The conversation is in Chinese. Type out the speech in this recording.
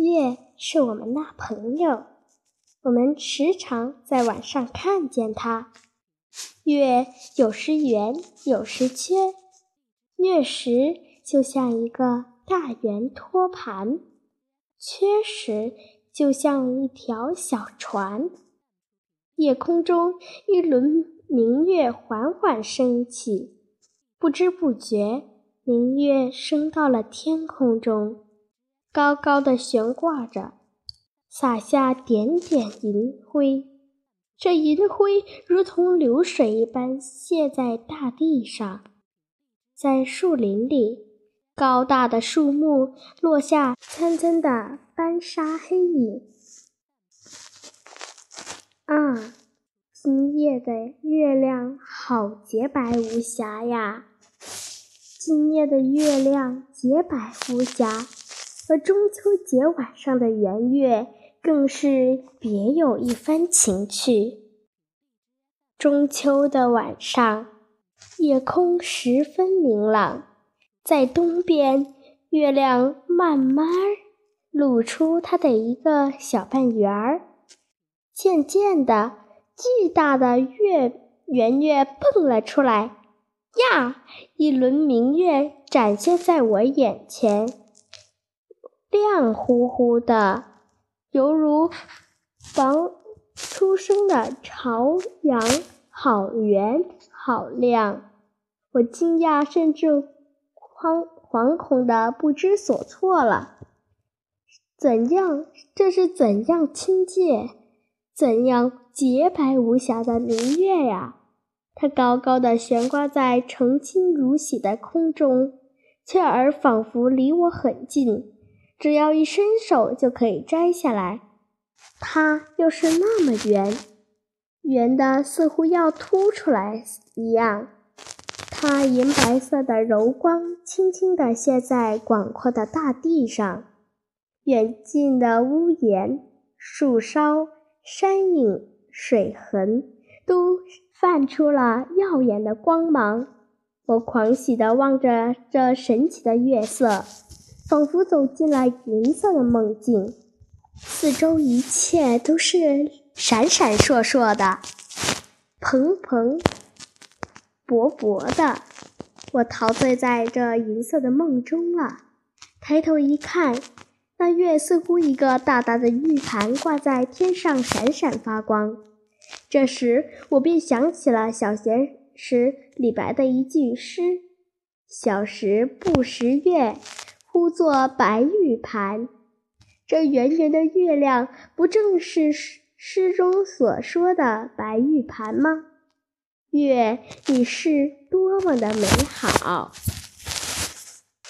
月是我们那朋友，我们时常在晚上看见它。月有时圆，有时缺，月食就像一个大圆托盘，缺时就像一条小船。夜空中一轮明月缓缓升起，不知不觉，明月升到了天空中，高高的悬挂着，洒下点点银辉。这银辉如同流水一般泻在大地上，在树林里，高大的树木落下层层的斑沙黑影。啊，今夜的月亮好洁白无瑕呀！今夜的月亮洁白无瑕，和中秋节晚上的圆月。更是别有一番情趣。中秋的晚上，夜空十分明朗，在东边，月亮慢慢露出它的一个小半圆儿。渐渐的，巨大的月圆月蹦了出来，呀！一轮明月展现在我眼前，亮乎乎的。犹如刚出生的朝阳，好圆，好亮！我惊讶，甚至惶惶恐的不知所措了。怎样？这是怎样亲切、怎样洁白无瑕的明月呀？它高高的悬挂在澄清如洗的空中，却而仿佛离我很近。只要一伸手就可以摘下来，它又是那么圆，圆的似乎要凸出来一样。它银白色的柔光轻轻地泻在广阔的大地上，远近的屋檐、树梢、山影、水痕都泛出了耀眼的光芒。我狂喜地望着这神奇的月色。仿佛走进了银色的梦境，四周一切都是闪闪烁烁的，蓬蓬勃勃的。我陶醉在这银色的梦中了。抬头一看，那月似乎一个大大的玉盘挂在天上，闪闪发光。这时，我便想起了小学时李白的一句诗：“小时不识月。”呼作白玉盘，这圆圆的月亮，不正是诗诗中所说的白玉盘吗？月，你是多么的美好！